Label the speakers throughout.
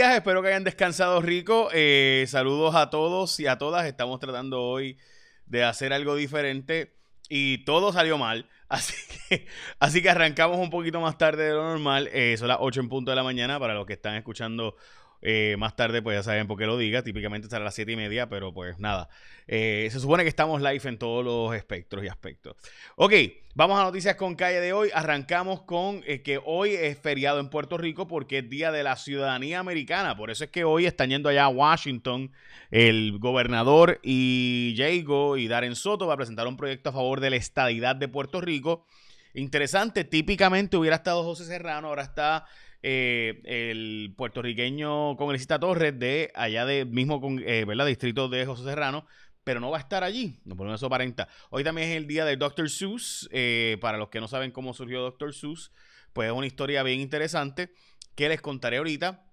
Speaker 1: espero que hayan descansado rico. Eh, saludos a todos y a todas. Estamos tratando hoy de hacer algo diferente y todo salió mal. Así que, así que arrancamos un poquito más tarde de lo normal. Eh, son las 8 en punto de la mañana para los que están escuchando eh, más tarde, pues ya saben por qué lo diga. Típicamente estará a las 7 y media, pero pues nada. Eh, se supone que estamos live en todos los espectros y aspectos. Ok, vamos a noticias con calle de hoy. Arrancamos con eh, que hoy es feriado en Puerto Rico porque es Día de la Ciudadanía Americana. Por eso es que hoy están yendo allá a Washington el gobernador y Jago y Darren Soto para presentar un proyecto a favor de la estadidad de Puerto Rico. Interesante, típicamente hubiera estado José Serrano, ahora está eh, el puertorriqueño congresista Torres de allá de mismo con, eh, ¿verdad? distrito de José Serrano, pero no va a estar allí, no por eso aparenta. Hoy también es el día de Dr. Seuss, eh, para los que no saben cómo surgió Dr. Seuss, pues es una historia bien interesante que les contaré ahorita.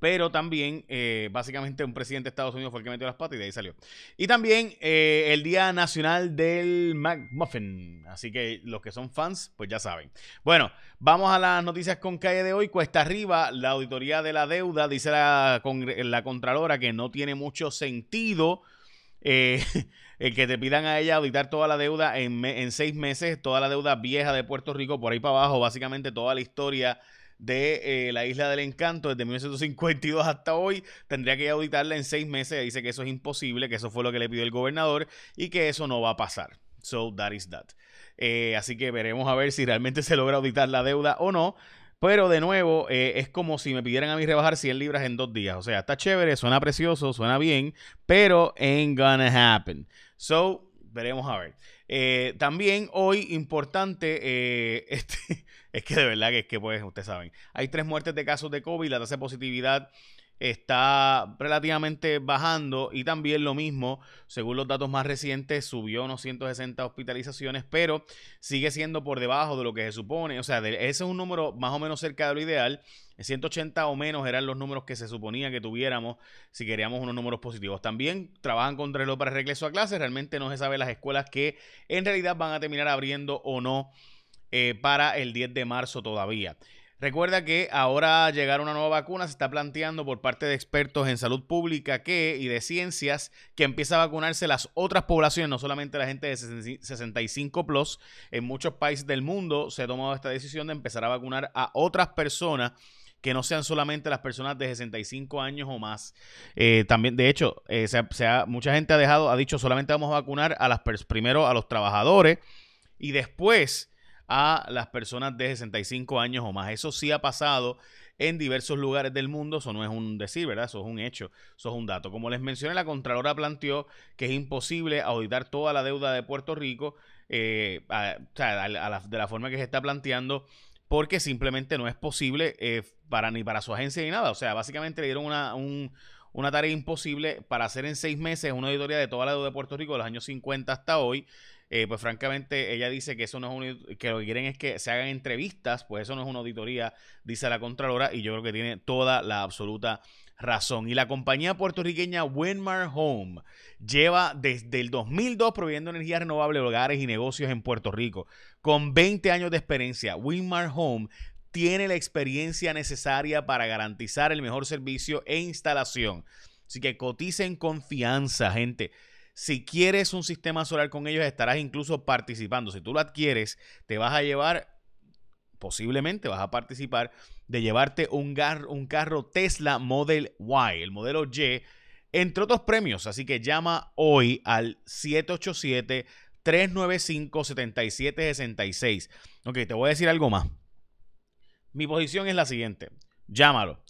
Speaker 1: Pero también, eh, básicamente, un presidente de Estados Unidos fue el que metió las patas y de ahí salió. Y también eh, el Día Nacional del McMuffin. Así que los que son fans, pues ya saben. Bueno, vamos a las noticias con calle de hoy. Cuesta arriba, la auditoría de la deuda, dice la, la Contralora que no tiene mucho sentido. Eh, el que te pidan a ella auditar toda la deuda en, en seis meses, toda la deuda vieja de Puerto Rico, por ahí para abajo, básicamente toda la historia de eh, la Isla del Encanto desde 1952 hasta hoy. Tendría que auditarla en seis meses. Dice que eso es imposible, que eso fue lo que le pidió el gobernador y que eso no va a pasar. So that is that. Eh, así que veremos a ver si realmente se logra auditar la deuda o no. Pero de nuevo, eh, es como si me pidieran a mí rebajar 100 libras en dos días. O sea, está chévere, suena precioso, suena bien, pero ain't gonna happen. So, veremos a ver. También hoy, importante, este, es que de verdad que es que, pues, ustedes saben, hay tres muertes de casos de COVID, la tasa de positividad está relativamente bajando y también lo mismo, según los datos más recientes, subió unos 160 hospitalizaciones, pero sigue siendo por debajo de lo que se supone, o sea, ese es un número más o menos cerca de lo ideal, 180 o menos eran los números que se suponía que tuviéramos si queríamos unos números positivos. También trabajan contra el para regreso a clases, realmente no se sabe las escuelas que en realidad van a terminar abriendo o no eh, para el 10 de marzo todavía. Recuerda que ahora llegar una nueva vacuna se está planteando por parte de expertos en salud pública que y de ciencias que empieza a vacunarse las otras poblaciones, no solamente la gente de 65 plus. En muchos países del mundo se ha tomado esta decisión de empezar a vacunar a otras personas que no sean solamente las personas de 65 años o más. Eh, también, de hecho, eh, mucha gente ha dejado, ha dicho solamente vamos a vacunar a las primero a los trabajadores y después a las personas de 65 años o más. Eso sí ha pasado en diversos lugares del mundo, eso no es un decir, ¿verdad? Eso es un hecho, eso es un dato. Como les mencioné, la Contralora planteó que es imposible auditar toda la deuda de Puerto Rico eh, de la forma que se está planteando porque simplemente no es posible eh, para ni para su agencia ni nada. O sea, básicamente le dieron una, una tarea imposible para hacer en seis meses una auditoría de toda la deuda de Puerto Rico de los años 50 hasta hoy. Eh, pues francamente ella dice que eso no es que lo que quieren es que se hagan entrevistas, pues eso no es una auditoría, dice la Contralora, y yo creo que tiene toda la absoluta razón. Y la compañía puertorriqueña Winmar Home lleva desde el 2002 proveyendo energía renovable hogares y negocios en Puerto Rico. Con 20 años de experiencia, Winmar Home tiene la experiencia necesaria para garantizar el mejor servicio e instalación. Así que coticen confianza, gente. Si quieres un sistema solar con ellos, estarás incluso participando. Si tú lo adquieres, te vas a llevar, posiblemente vas a participar de llevarte un, un carro Tesla Model Y, el modelo Y, entre otros premios. Así que llama hoy al 787 395 7766. Ok, te voy a decir algo más. Mi posición es la siguiente. Llámalo.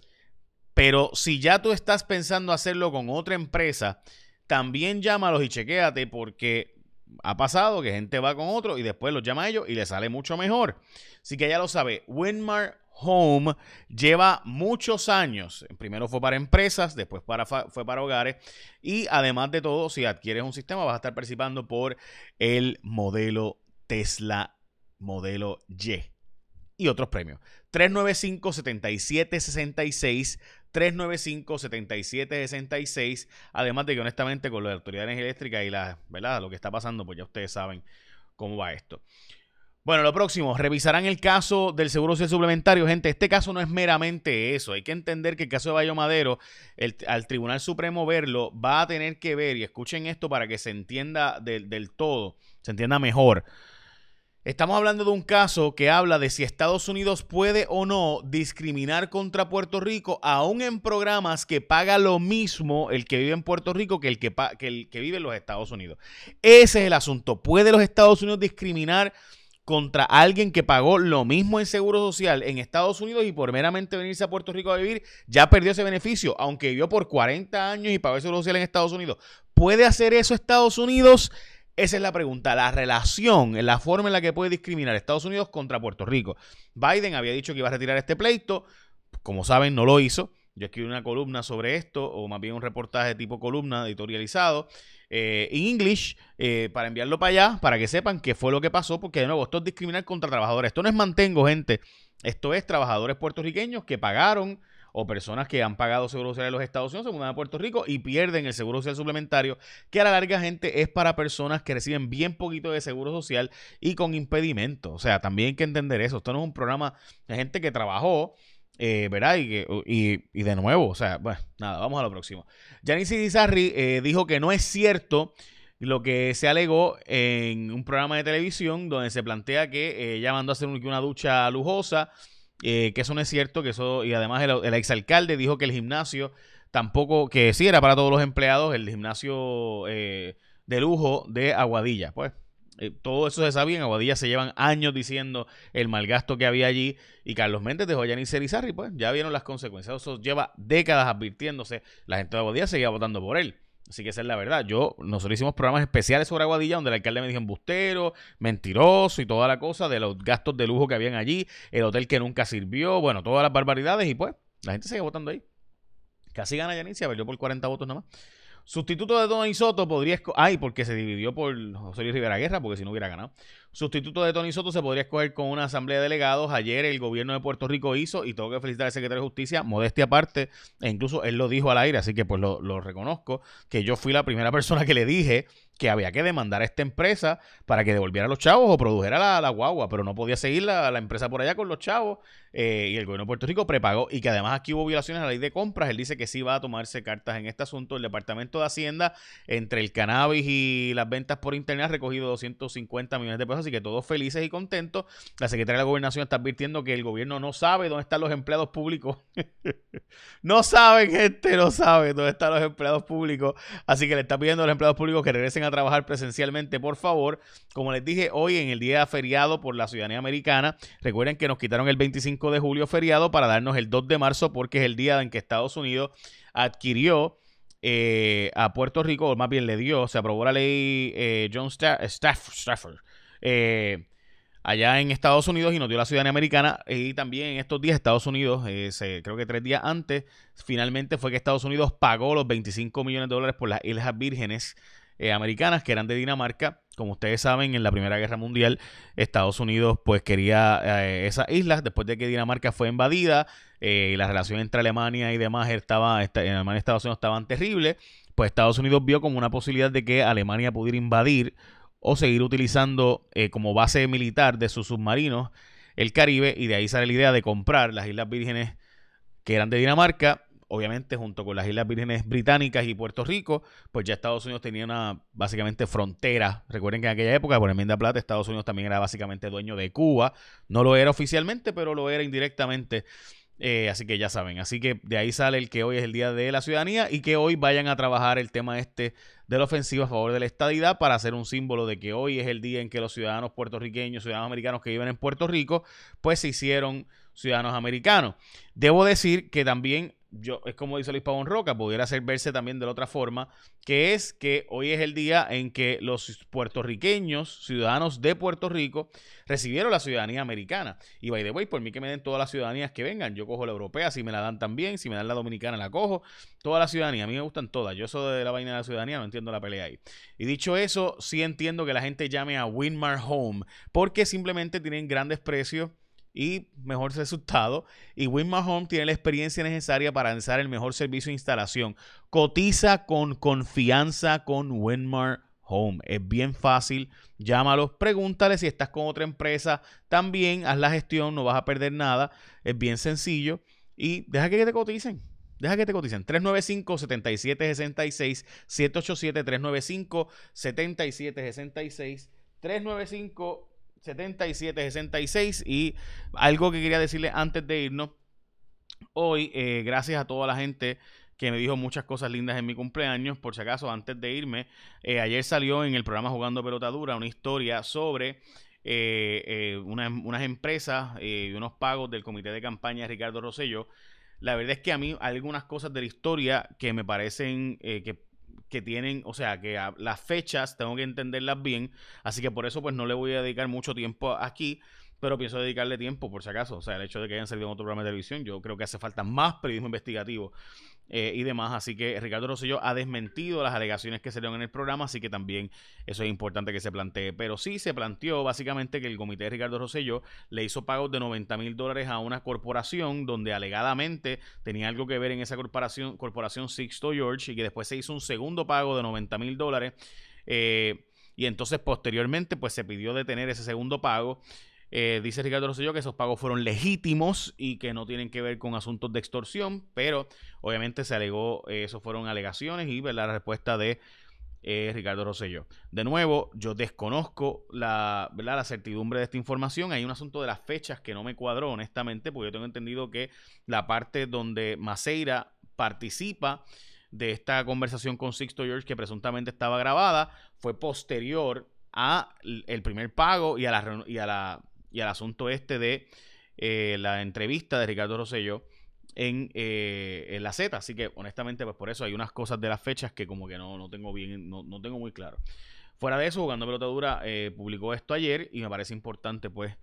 Speaker 1: Pero si ya tú estás pensando hacerlo con otra empresa, también llámalos y chequéate porque ha pasado que gente va con otro y después los llama a ellos y le sale mucho mejor. Así que ya lo sabe, Winmar Home lleva muchos años. Primero fue para empresas, después para, fue para hogares. Y además de todo, si adquieres un sistema, vas a estar participando por el modelo Tesla modelo Y y otros premios. 395-7766 395-7766. Además de que honestamente con Autoridad de Energía Eléctrica y la, ¿verdad? lo que está pasando, pues ya ustedes saben cómo va esto. Bueno, lo próximo, revisarán el caso del seguro social suplementario. Gente, este caso no es meramente eso. Hay que entender que el caso de Bayo Madero, al Tribunal Supremo verlo, va a tener que ver, y escuchen esto para que se entienda del todo, se entienda mejor. Estamos hablando de un caso que habla de si Estados Unidos puede o no discriminar contra Puerto Rico, aún en programas que paga lo mismo el que vive en Puerto Rico que el que, vive en los Estados Unidos. Ese es el asunto. ¿Puede los Estados Unidos discriminar? contra alguien que pagó lo mismo en seguro social en Estados Unidos y por meramente venirse a Puerto Rico a vivir, ya perdió ese beneficio, aunque vivió por 40 años y pagó el seguro social en Estados Unidos. ¿Puede hacer eso Estados Unidos? Esa es la pregunta, la relación, la forma en la que puede discriminar Estados Unidos contra Puerto Rico. Biden había dicho que iba a retirar este pleito, como saben, no lo hizo. Yo escribí una columna sobre esto, o más bien un reportaje tipo columna editorializado, eh, en English eh, para enviarlo para allá, para que sepan qué fue lo que pasó, porque de nuevo, esto es discriminar contra trabajadores. Esto no es mantengo, gente. Esto es trabajadores puertorriqueños que pagaron o personas que han pagado seguro social en los Estados Unidos, se mudan a Puerto Rico y pierden el seguro social suplementario, que a la larga, gente, es para personas que reciben bien poquito de seguro social y con impedimento. O sea, también hay que entender eso. Esto no es un programa de gente que trabajó eh, ¿Verdad? Y, y, de nuevo, o sea, bueno, nada, vamos a lo próximo. Janice Dizarri eh, dijo que no es cierto lo que se alegó en un programa de televisión donde se plantea que eh, ella mandó a hacer una ducha lujosa, que eso no es cierto, que eso, y además el, el exalcalde dijo que el gimnasio tampoco, que sí era para todos los empleados, el gimnasio de lujo de Aguadilla. Pues eh, todo eso se sabía. En Aguadilla se llevan años diciendo el mal gasto que había allí. Y Carlos Méndez dejó a Yanis Cerizarri, pues ya vieron las consecuencias. Eso lleva décadas advirtiéndose. La gente de Aguadilla seguía votando por él. Así que esa es la verdad. Yo, nosotros hicimos programas especiales sobre Aguadilla donde el alcalde me dijo embustero, mentiroso y toda la cosa de los gastos de lujo que habían allí, el hotel que nunca sirvió, bueno, todas las barbaridades y pues la gente sigue votando ahí. Casi gana Yanis, se perdió por 40 votos nada más. Sustituto de Tony Soto podría. Ay, porque se dividió por José Luis Rivera Guerra, porque si no hubiera ganado. Sustituto de Tony Soto se podría escoger con una asamblea de delegados. Ayer el gobierno de Puerto Rico hizo, y tengo que felicitar al secretario de Justicia, modestia aparte, e incluso él lo dijo al aire, así que pues lo, reconozco, que yo fui la primera persona que le dije que había que demandar a esta empresa para que devolviera los chavos o produjera la, guagua, pero no podía seguir la, la, empresa por allá con los chavos eh, y el gobierno de Puerto Rico prepagó y que además aquí hubo violaciones a la ley de compras. Él dice que sí va a tomarse cartas en este asunto. El Departamento de Hacienda, entre el cannabis y las ventas por internet, ha recogido 250 millones de pesos, así que todos felices y contentos. La secretaria de la Gobernación está advirtiendo que el gobierno no sabe dónde están los empleados públicos. no saben, gente, no sabe dónde están los empleados públicos. Así que le está pidiendo a los empleados públicos que regresen a trabajar presencialmente, por favor. Como les dije, hoy en el día feriado por la ciudadanía americana, recuerden que nos quitaron el 25 de julio feriado para darnos el 2 de marzo porque es el día en que Estados Unidos adquirió eh, a Puerto Rico, o más bien le dio, se aprobó la ley eh, John Stafford, eh, allá en Estados Unidos y nos dio la ciudadanía americana. Y también en estos días, Estados Unidos, creo que tres días antes, finalmente fue que Estados Unidos pagó los 25 millones de dólares por las Islas Vírgenes eh, americanas que eran de Dinamarca. Como ustedes saben, en la Primera Guerra Mundial, Estados Unidos pues quería eh, esas islas después de que Dinamarca fue invadida eh, y la relación entre Alemania y demás estaba, en Alemania y Estados Unidos estaban terribles. Pues Estados Unidos vio como una posibilidad de que Alemania pudiera invadir o seguir utilizando como base militar de sus submarinos el Caribe y de ahí sale la idea de comprar las Islas Vírgenes que eran de Dinamarca obviamente junto con las Islas Vírgenes Británicas y Puerto Rico, pues ya Estados Unidos tenía una básicamente frontera. Recuerden que en aquella época, por enmienda plata, Estados Unidos también era básicamente dueño de Cuba. No lo era oficialmente, pero lo era indirectamente. Eh, así que ya saben, así que de ahí sale el que hoy es el Día de la Ciudadanía y que hoy vayan a trabajar el tema este de la ofensiva a favor de la estadidad para hacer un símbolo de que hoy es el día en que los ciudadanos puertorriqueños, ciudadanos americanos que viven en Puerto Rico, pues se hicieron ciudadanos americanos. Debo decir que también yo, es como dice Luis Pavón Roca, pudiera ser verse también de la otra forma, que es que hoy es el día en que los puertorriqueños, ciudadanos de Puerto Rico, recibieron la ciudadanía americana. Y by the way, por mí que me den todas las ciudadanías que vengan, yo cojo la europea, si me la dan también, si me dan la dominicana la cojo, toda la ciudadanía, a mí me gustan todas, yo eso de la vaina de la ciudadanía no entiendo la pelea ahí. Y dicho eso, sí entiendo que la gente llame a Winmar Home, porque simplemente tienen grandes precios y mejor resultado. Y Winmar Home tiene la experiencia necesaria para lanzar el mejor servicio de instalación. Cotiza con confianza con Winmar Home. Es bien fácil. Llámalos, pregúntale si estás con otra empresa. También haz la gestión, no vas a perder nada. Es bien sencillo. Y deja que te coticen. Deja que te coticen. 395-7766. 787-395-7766. 395-7766. Y algo que quería decirle antes de irnos. Hoy, eh, gracias a toda la gente que me dijo muchas cosas lindas en mi cumpleaños. Por si acaso, antes de irme, eh, ayer salió en el programa Jugando Pelota Dura una historia sobre eh, unas empresas y unos pagos del comité de campaña de Ricardo Rosello. La verdad es que a mí algunas cosas de la historia que me parecen que que tienen, o sea, que las fechas tengo que entenderlas bien, así que por eso pues no le voy a dedicar mucho tiempo aquí, pero pienso dedicarle tiempo por si acaso, o sea, el hecho de que hayan salido en otro programa de televisión, yo creo que hace falta más periodismo investigativo eh, y demás. Así que Ricardo Rosselló ha desmentido las alegaciones que se dieron en el programa, así que también eso es importante que se plantee. Pero sí se planteó básicamente que el comité de Ricardo Rosselló le hizo pagos de 90 mil dólares a una corporación donde alegadamente tenía algo que ver en esa corporación, corporación Sixto George, y que después se hizo un segundo pago de 90 mil dólares. Eh, y entonces posteriormente pues se pidió detener ese segundo pago. Eh, dice Ricardo Rosselló que esos pagos fueron legítimos y que no tienen que ver con asuntos de extorsión, pero obviamente se alegó, eh, eso fueron alegaciones y la respuesta de eh, Ricardo Rosselló. De nuevo, yo desconozco la, la certidumbre de esta información. Hay un asunto de las fechas que no me cuadró, honestamente, porque yo tengo entendido que la parte donde Maceira participa de esta conversación con Sixto George, que presuntamente estaba grabada, fue posterior a el primer pago y a la, y a la y al asunto este de eh, la entrevista de Ricardo Rosselló en, eh, en, la Z. Así que honestamente, pues por eso hay unas cosas de las fechas que como que no, no tengo bien, no, no, tengo muy claro. Fuera de eso, Jugando Pelota Dura eh, publicó esto ayer y me parece importante pues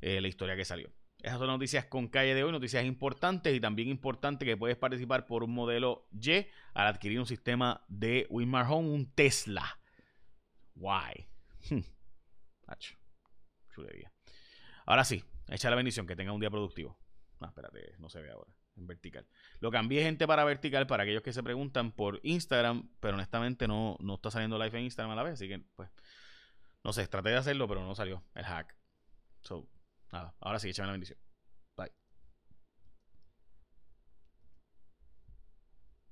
Speaker 1: la historia que salió. Esas son noticias con calle de hoy, noticias importantes y también importante que puedes participar por un modelo Y al adquirir un sistema de Winmar Home, un Tesla. Why? Chulería. Ahora sí, echa la bendición, que tenga un día productivo. No, espérate, no se ve ahora. En vertical. Lo cambié, gente, para vertical, para aquellos que se preguntan por Instagram, pero honestamente no, no está saliendo live en Instagram a la vez, así que, pues, no sé, traté de hacerlo, pero no salió el hack. So, nada, ahora sí, échame la bendición.